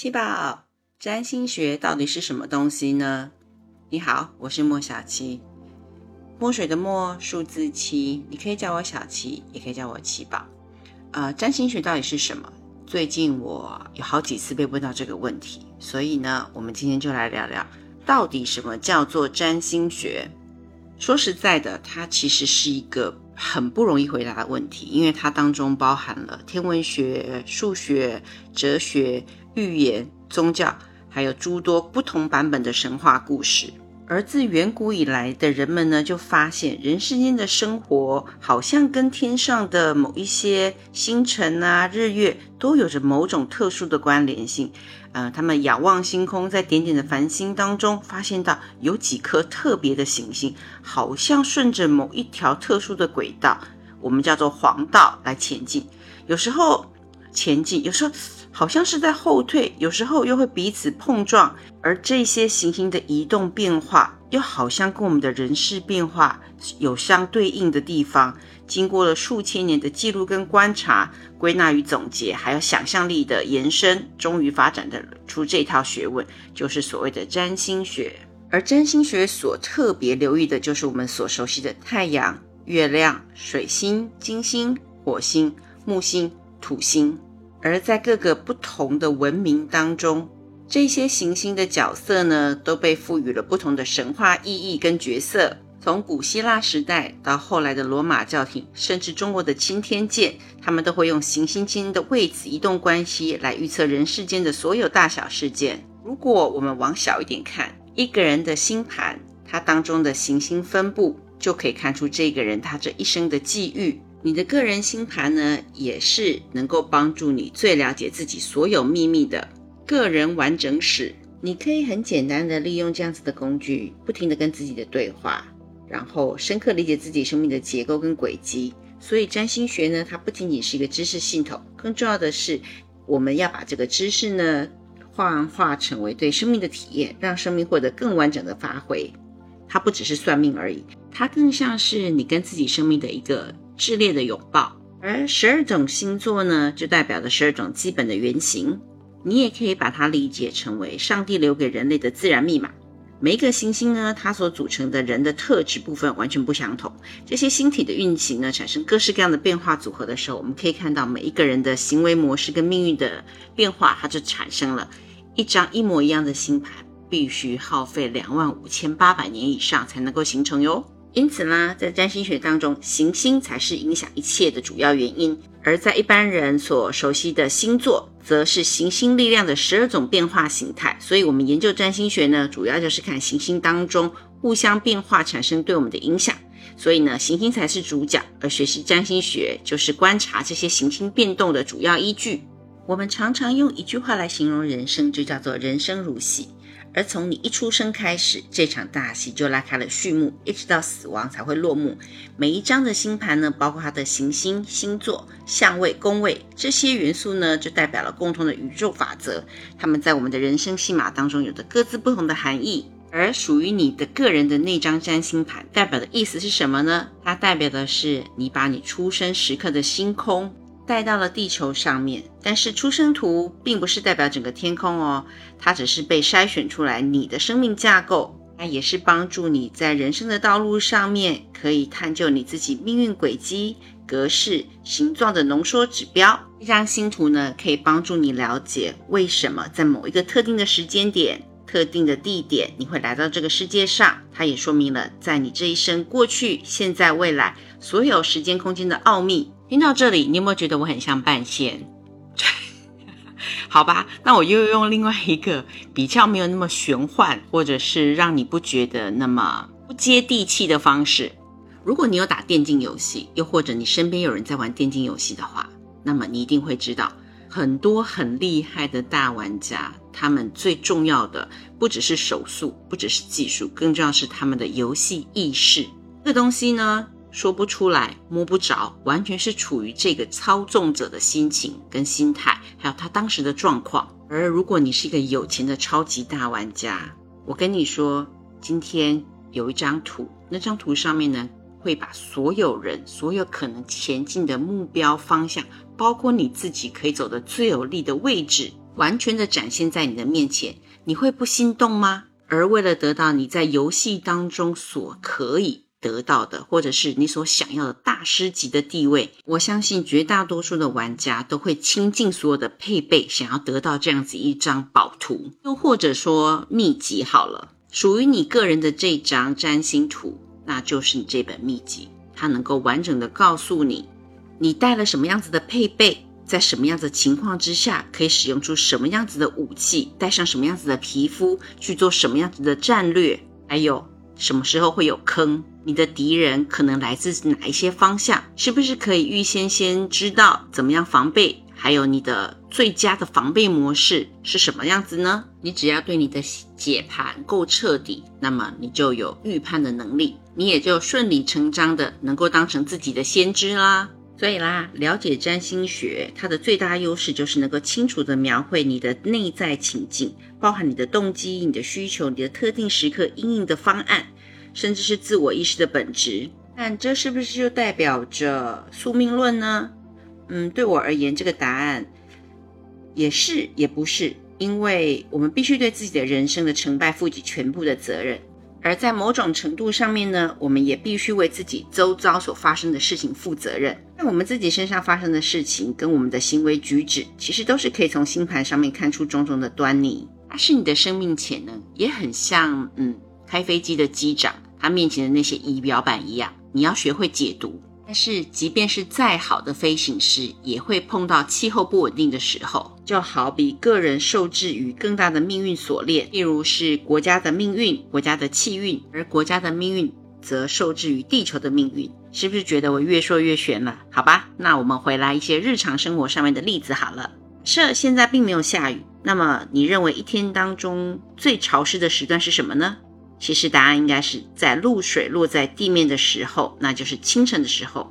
七宝，占星学到底是什么东西呢？你好，我是莫小七，墨水的墨，数字七，你可以叫我小七，也可以叫我七宝。呃，占星学到底是什么？最近我有好几次被问到这个问题，所以呢，我们今天就来聊聊，到底什么叫做占星学？说实在的，它其实是一个很不容易回答的问题，因为它当中包含了天文学、数学、哲学。预言、宗教，还有诸多不同版本的神话故事。而自远古以来的人们呢，就发现人世间的生活好像跟天上的某一些星辰啊、日月都有着某种特殊的关联性。呃，他们仰望星空，在点点的繁星当中，发现到有几颗特别的行星，好像顺着某一条特殊的轨道，我们叫做黄道来前进。有时候前进，有时候。好像是在后退，有时候又会彼此碰撞，而这些行星的移动变化，又好像跟我们的人事变化有相对应的地方。经过了数千年的记录跟观察、归纳与总结，还有想象力的延伸，终于发展的出这套学问，就是所谓的占星学。而占星学所特别留意的，就是我们所熟悉的太阳、月亮、水星、金星、火星、木星、土星。而在各个不同的文明当中，这些行星的角色呢，都被赋予了不同的神话意义跟角色。从古希腊时代到后来的罗马教廷，甚至中国的钦天监，他们都会用行星间的位置移动关系来预测人世间的所有大小事件。如果我们往小一点看，一个人的星盘，它当中的行星分布，就可以看出这个人他这一生的际遇。你的个人星盘呢，也是能够帮助你最了解自己所有秘密的个人完整史。你可以很简单的利用这样子的工具，不停的跟自己的对话，然后深刻理解自己生命的结构跟轨迹。所以占星学呢，它不仅仅是一个知识系统，更重要的是，我们要把这个知识呢，幻化成为对生命的体验，让生命获得更完整的发挥。它不只是算命而已，它更像是你跟自己生命的一个。炽烈的拥抱，而十二种星座呢，就代表着十二种基本的原型。你也可以把它理解成为上帝留给人类的自然密码。每一个行星呢，它所组成的人的特质部分完全不相同。这些星体的运行呢，产生各式各样的变化组合的时候，我们可以看到每一个人的行为模式跟命运的变化，它就产生了一张一模一样的星盘，必须耗费两万五千八百年以上才能够形成哟。因此呢，在占星学当中，行星才是影响一切的主要原因；而在一般人所熟悉的星座，则是行星力量的十二种变化形态。所以，我们研究占星学呢，主要就是看行星当中互相变化产生对我们的影响。所以呢，行星才是主角，而学习占星学就是观察这些行星变动的主要依据。我们常常用一句话来形容人生，就叫做“人生如戏”。而从你一出生开始，这场大戏就拉开了序幕，一直到死亡才会落幕。每一张的星盘呢，包括它的行星、星座、相位、宫位这些元素呢，就代表了共同的宇宙法则。它们在我们的人生戏码当中有着各自不同的含义。而属于你的个人的那张占星盘，代表的意思是什么呢？它代表的是你把你出生时刻的星空。带到了地球上面，但是出生图并不是代表整个天空哦，它只是被筛选出来你的生命架构，它也是帮助你在人生的道路上面可以探究你自己命运轨迹、格式、形状的浓缩指标。这张星图呢，可以帮助你了解为什么在某一个特定的时间点、特定的地点，你会来到这个世界上。它也说明了在你这一生过去、现在、未来所有时间空间的奥秘。听到这里，你有没有觉得我很像半仙？好吧，那我又用另外一个比较没有那么玄幻，或者是让你不觉得那么不接地气的方式。如果你有打电竞游戏，又或者你身边有人在玩电竞游戏的话，那么你一定会知道，很多很厉害的大玩家，他们最重要的不只是手速，不只是技术，更重要是他们的游戏意识。这个东西呢？说不出来，摸不着，完全是处于这个操纵者的心情跟心态，还有他当时的状况。而如果你是一个有钱的超级大玩家，我跟你说，今天有一张图，那张图上面呢，会把所有人、所有可能前进的目标方向，包括你自己可以走的最有利的位置，完全的展现在你的面前，你会不心动吗？而为了得到你在游戏当中所可以得到的，或者是你所想要的大师级的地位，我相信绝大多数的玩家都会倾尽所有的配备，想要得到这样子一张宝图，又或者说秘籍。好了，属于你个人的这张占星图，那就是你这本秘籍，它能够完整的告诉你，你带了什么样子的配备。在什么样子情况之下，可以使用出什么样子的武器，带上什么样子的皮肤去做什么样子的战略，还有什么时候会有坑？你的敌人可能来自哪一些方向？是不是可以预先先知道怎么样防备？还有你的最佳的防备模式是什么样子呢？你只要对你的解盘够彻底，那么你就有预判的能力，你也就顺理成章的能够当成自己的先知啦。所以啦，了解占星学，它的最大优势就是能够清楚地描绘你的内在情境，包含你的动机、你的需求、你的特定时刻应应的方案，甚至是自我意识的本质。但这是不是就代表着宿命论呢？嗯，对我而言，这个答案也是也不是，因为我们必须对自己的人生的成败负起全部的责任。而在某种程度上面呢，我们也必须为自己周遭所发生的事情负责任。那我们自己身上发生的事情，跟我们的行为举止，其实都是可以从星盘上面看出种种的端倪。它是你的生命潜能，也很像嗯，开飞机的机长，他面前的那些仪表板一样，你要学会解读。但是，即便是再好的飞行师，也会碰到气候不稳定的时候。就好比个人受制于更大的命运锁链，例如是国家的命运、国家的气运，而国家的命运则受制于地球的命运。是不是觉得我越说越悬了？好吧，那我们回来一些日常生活上面的例子好了。设现在并没有下雨，那么你认为一天当中最潮湿的时段是什么呢？其实答案应该是在露水落在地面的时候，那就是清晨的时候；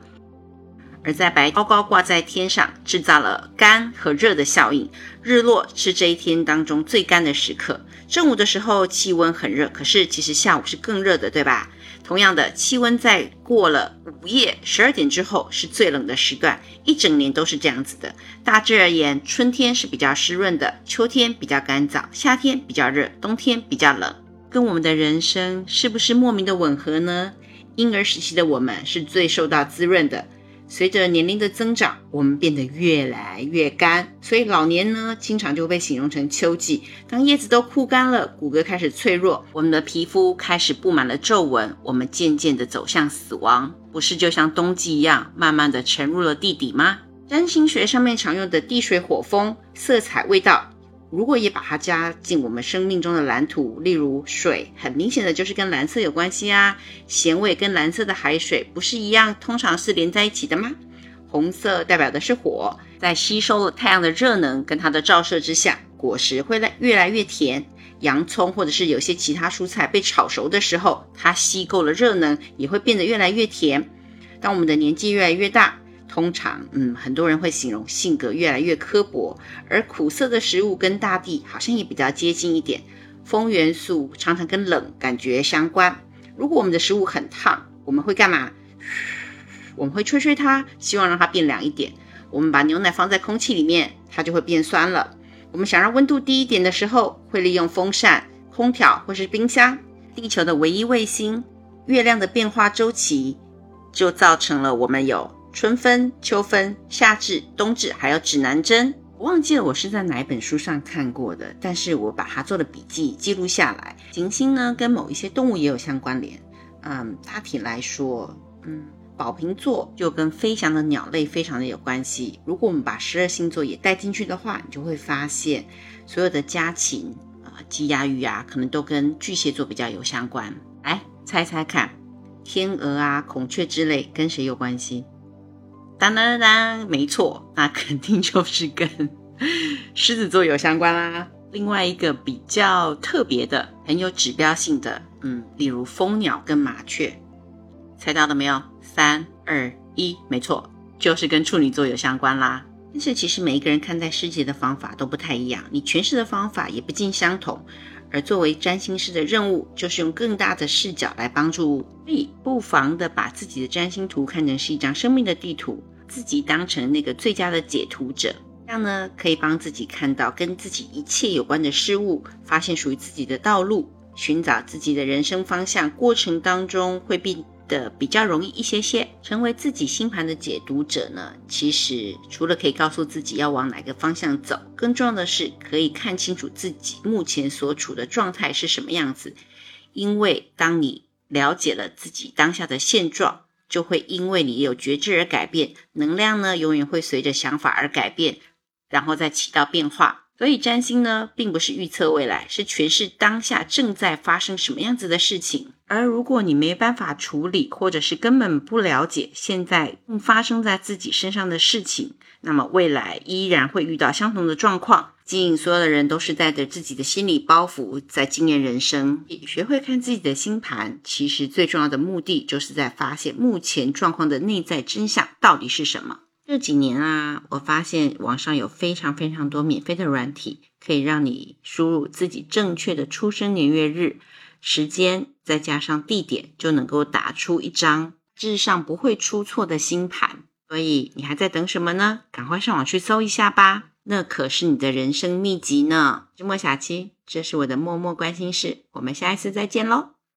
而在白高高挂在天上，制造了干和热的效应。日落是这一天当中最干的时刻。正午的时候气温很热，可是其实下午是更热的，对吧？同样的，气温在过了午夜十二点之后是最冷的时段，一整年都是这样子的。大致而言，春天是比较湿润的，秋天比较干燥，夏天比较热，冬天比较冷。跟我们的人生是不是莫名的吻合呢？婴儿时期的我们是最受到滋润的，随着年龄的增长，我们变得越来越干，所以老年呢，经常就被形容成秋季。当叶子都枯干了，骨骼开始脆弱，我们的皮肤开始布满了皱纹，我们渐渐的走向死亡，不是就像冬季一样，慢慢的沉入了地底吗？占星学上面常用的地水火风、色彩、味道。如果也把它加进我们生命中的蓝图，例如水，很明显的就是跟蓝色有关系啊。咸味跟蓝色的海水不是一样，通常是连在一起的吗？红色代表的是火，在吸收了太阳的热能跟它的照射之下，果实会来越来越甜。洋葱或者是有些其他蔬菜被炒熟的时候，它吸够了热能，也会变得越来越甜。当我们的年纪越来越大。通常，嗯，很多人会形容性格越来越刻薄，而苦涩的食物跟大地好像也比较接近一点。风元素常常跟冷感觉相关。如果我们的食物很烫，我们会干嘛？我们会吹吹它，希望让它变凉一点。我们把牛奶放在空气里面，它就会变酸了。我们想让温度低一点的时候，会利用风扇、空调或是冰箱。地球的唯一卫星，月亮的变化周期，就造成了我们有。春分、秋分、夏至、冬至，还有指南针，我忘记了我是在哪一本书上看过的，但是我把它做了笔记，记录下来。行星呢，跟某一些动物也有相关联。嗯，大体来说，嗯，宝瓶座就跟飞翔的鸟类非常的有关系。如果我们把十二星座也带进去的话，你就会发现，所有的家禽啊、鸡鸭鱼啊，可能都跟巨蟹座比较有相关。来猜猜看，天鹅啊、孔雀之类跟谁有关系？当当当当，没错，那肯定就是跟 狮子座有相关啦。另外一个比较特别的、很有指标性的，嗯，例如蜂鸟跟麻雀，猜到了没有？三二一，没错，就是跟处女座有相关啦。但是其实每一个人看待世界的方法都不太一样，你诠释的方法也不尽相同。而作为占星师的任务，就是用更大的视角来帮助所以，不妨的把自己的占星图看成是一张生命的地图，自己当成那个最佳的解图者，这样呢可以帮自己看到跟自己一切有关的事物，发现属于自己的道路，寻找自己的人生方向。过程当中会比的比较容易一些些。成为自己星盘的解读者呢，其实除了可以告诉自己要往哪个方向走，更重要的是可以看清楚自己目前所处的状态是什么样子。因为当你了解了自己当下的现状，就会因为你有觉知而改变，能量呢永远会随着想法而改变，然后再起到变化。所以占星呢，并不是预测未来，是诠释当下正在发生什么样子的事情。而如果你没办法处理，或者是根本不了解现在正发生在自己身上的事情，那么未来依然会遇到相同的状况。竟所有的人都是带着自己的心理包袱在经验人生。学会看自己的星盘，其实最重要的目的就是在发现目前状况的内在真相到底是什么。这几年啊，我发现网上有非常非常多免费的软体，可以让你输入自己正确的出生年月日、时间，再加上地点，就能够打出一张智上不会出错的星盘。所以你还在等什么呢？赶快上网去搜一下吧。那可是你的人生秘籍呢，是莫小七，这是我的默默关心事，我们下一次再见喽。